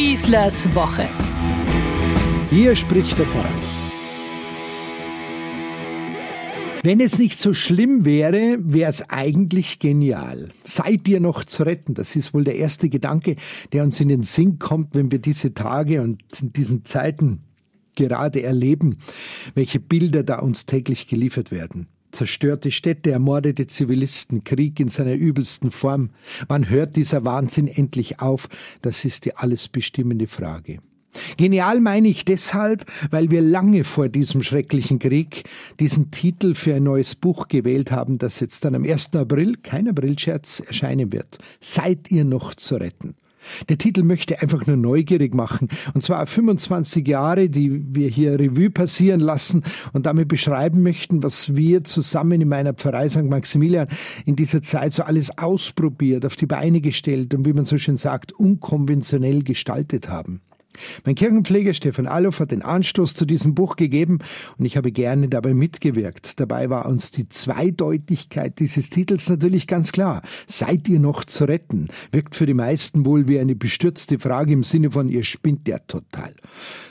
Schießlers Woche. Hier spricht der Pfarrer. Wenn es nicht so schlimm wäre, wäre es eigentlich genial. Seid ihr noch zu retten? Das ist wohl der erste Gedanke, der uns in den Sinn kommt, wenn wir diese Tage und in diesen Zeiten gerade erleben, welche Bilder da uns täglich geliefert werden. Zerstörte Städte, ermordete Zivilisten, Krieg in seiner übelsten Form. Wann hört dieser Wahnsinn endlich auf? Das ist die alles bestimmende Frage. Genial meine ich deshalb, weil wir lange vor diesem schrecklichen Krieg diesen Titel für ein neues Buch gewählt haben, das jetzt dann am 1. April, kein Aprilscherz, erscheinen wird. Seid ihr noch zu retten? Der Titel möchte einfach nur neugierig machen. Und zwar 25 Jahre, die wir hier Revue passieren lassen und damit beschreiben möchten, was wir zusammen in meiner Pfarrei St. Maximilian in dieser Zeit so alles ausprobiert, auf die Beine gestellt und wie man so schön sagt, unkonventionell gestaltet haben. Mein Kirchenpfleger Stefan Allof hat den Anstoß zu diesem Buch gegeben und ich habe gerne dabei mitgewirkt. Dabei war uns die Zweideutigkeit dieses Titels natürlich ganz klar. Seid ihr noch zu retten? Wirkt für die meisten wohl wie eine bestürzte Frage im Sinne von ihr spinnt ja total.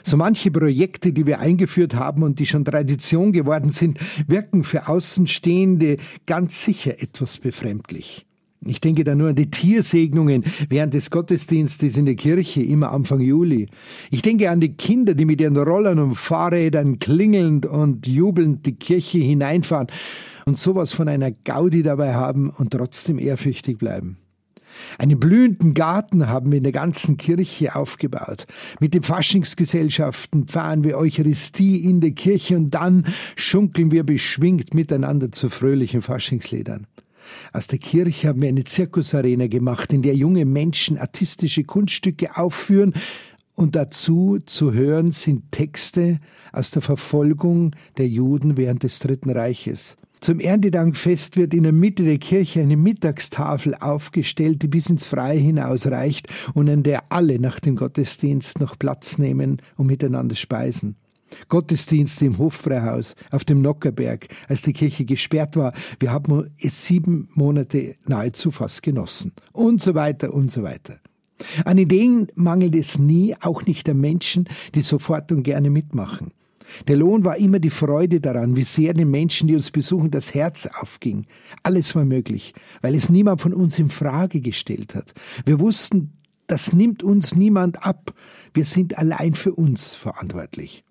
So manche Projekte, die wir eingeführt haben und die schon Tradition geworden sind, wirken für Außenstehende ganz sicher etwas befremdlich. Ich denke da nur an die Tiersegnungen während des Gottesdienstes in der Kirche, immer Anfang Juli. Ich denke an die Kinder, die mit ihren Rollern und Fahrrädern klingelnd und jubelnd die Kirche hineinfahren und sowas von einer Gaudi dabei haben und trotzdem ehrfürchtig bleiben. Einen blühenden Garten haben wir in der ganzen Kirche aufgebaut. Mit den Faschingsgesellschaften feiern wir Eucharistie in der Kirche und dann schunkeln wir beschwingt miteinander zu fröhlichen Faschingsliedern. Aus der Kirche haben wir eine Zirkusarena gemacht, in der junge Menschen artistische Kunststücke aufführen und dazu zu hören sind Texte aus der Verfolgung der Juden während des Dritten Reiches. Zum Erntedankfest wird in der Mitte der Kirche eine Mittagstafel aufgestellt, die bis ins Freie hinaus reicht und an der alle nach dem Gottesdienst noch Platz nehmen und miteinander speisen. Gottesdienste im Hofbräuhaus auf dem Nockerberg, als die Kirche gesperrt war. Wir haben es sieben Monate nahezu fast genossen. Und so weiter und so weiter. An Ideen mangelt es nie, auch nicht der Menschen, die sofort und gerne mitmachen. Der Lohn war immer die Freude daran, wie sehr den Menschen, die uns besuchen, das Herz aufging. Alles war möglich, weil es niemand von uns in Frage gestellt hat. Wir wussten, das nimmt uns niemand ab. Wir sind allein für uns verantwortlich.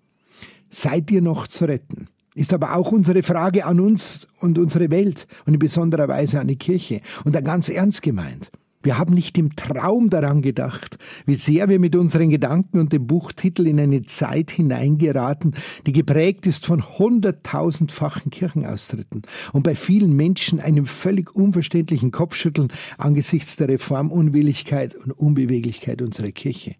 Seid ihr noch zu retten? Ist aber auch unsere Frage an uns und unsere Welt und in besonderer Weise an die Kirche und da ganz ernst gemeint. Wir haben nicht im Traum daran gedacht, wie sehr wir mit unseren Gedanken und dem Buchtitel in eine Zeit hineingeraten, die geprägt ist von hunderttausendfachen Kirchenaustritten und bei vielen Menschen einem völlig unverständlichen Kopfschütteln angesichts der Reformunwilligkeit und Unbeweglichkeit unserer Kirche.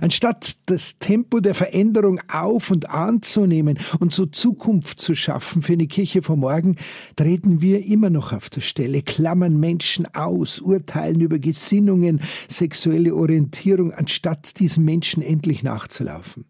Anstatt das Tempo der Veränderung auf und anzunehmen und so Zukunft zu schaffen für eine Kirche von morgen, treten wir immer noch auf der Stelle, klammern Menschen aus, urteilen über Gesinnungen, sexuelle Orientierung, anstatt diesen Menschen endlich nachzulaufen.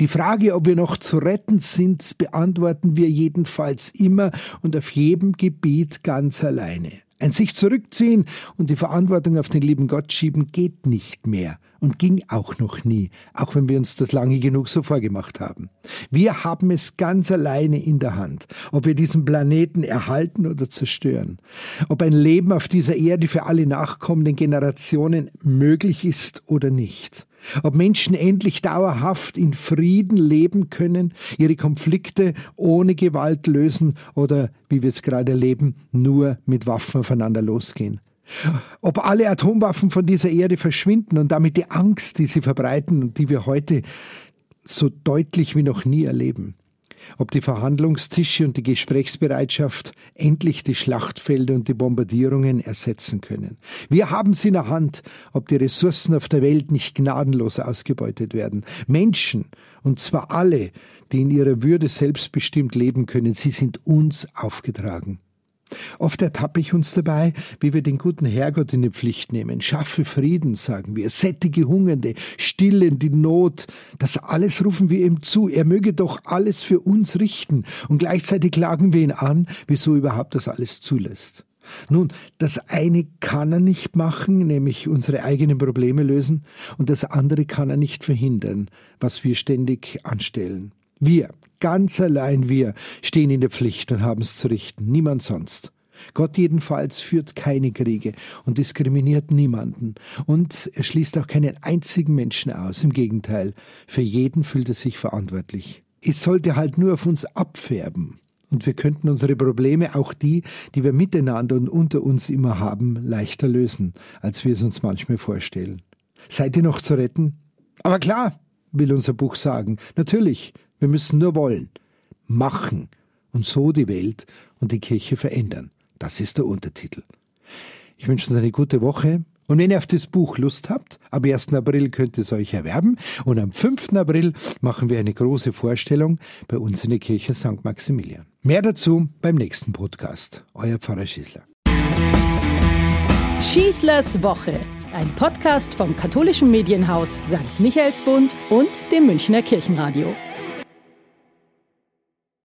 Die Frage, ob wir noch zu retten sind, beantworten wir jedenfalls immer und auf jedem Gebiet ganz alleine. Ein sich zurückziehen und die Verantwortung auf den lieben Gott schieben geht nicht mehr und ging auch noch nie, auch wenn wir uns das lange genug so vorgemacht haben. Wir haben es ganz alleine in der Hand, ob wir diesen Planeten erhalten oder zerstören, ob ein Leben auf dieser Erde für alle nachkommenden Generationen möglich ist oder nicht. Ob Menschen endlich dauerhaft in Frieden leben können, ihre Konflikte ohne Gewalt lösen oder, wie wir es gerade erleben, nur mit Waffen aufeinander losgehen. Ob alle Atomwaffen von dieser Erde verschwinden und damit die Angst, die sie verbreiten und die wir heute so deutlich wie noch nie erleben ob die Verhandlungstische und die Gesprächsbereitschaft endlich die Schlachtfelder und die Bombardierungen ersetzen können. Wir haben sie in der Hand, ob die Ressourcen auf der Welt nicht gnadenlos ausgebeutet werden. Menschen, und zwar alle, die in ihrer Würde selbstbestimmt leben können, sie sind uns aufgetragen. Oft ertappe ich uns dabei, wie wir den guten Herrgott in die Pflicht nehmen. Schaffe Frieden, sagen wir, sättige Hungernde, stillen die Not. Das alles rufen wir ihm zu. Er möge doch alles für uns richten. Und gleichzeitig klagen wir ihn an, wieso überhaupt das alles zulässt. Nun, das eine kann er nicht machen, nämlich unsere eigenen Probleme lösen, und das andere kann er nicht verhindern, was wir ständig anstellen. Wir, ganz allein wir, stehen in der Pflicht und haben es zu richten, niemand sonst. Gott jedenfalls führt keine Kriege und diskriminiert niemanden. Und er schließt auch keinen einzigen Menschen aus. Im Gegenteil, für jeden fühlt er sich verantwortlich. Es sollte halt nur auf uns abfärben. Und wir könnten unsere Probleme, auch die, die wir miteinander und unter uns immer haben, leichter lösen, als wir es uns manchmal vorstellen. Seid ihr noch zu retten? Aber klar, will unser Buch sagen. Natürlich, wir müssen nur wollen. Machen und so die Welt und die Kirche verändern. Das ist der Untertitel. Ich wünsche uns eine gute Woche. Und wenn ihr auf das Buch Lust habt, ab 1. April könnt ihr es euch erwerben. Und am 5. April machen wir eine große Vorstellung bei uns in der Kirche St. Maximilian. Mehr dazu beim nächsten Podcast. Euer Pfarrer Schießler. Schießlers Woche. Ein Podcast vom katholischen Medienhaus St. Michaelsbund und dem Münchner Kirchenradio.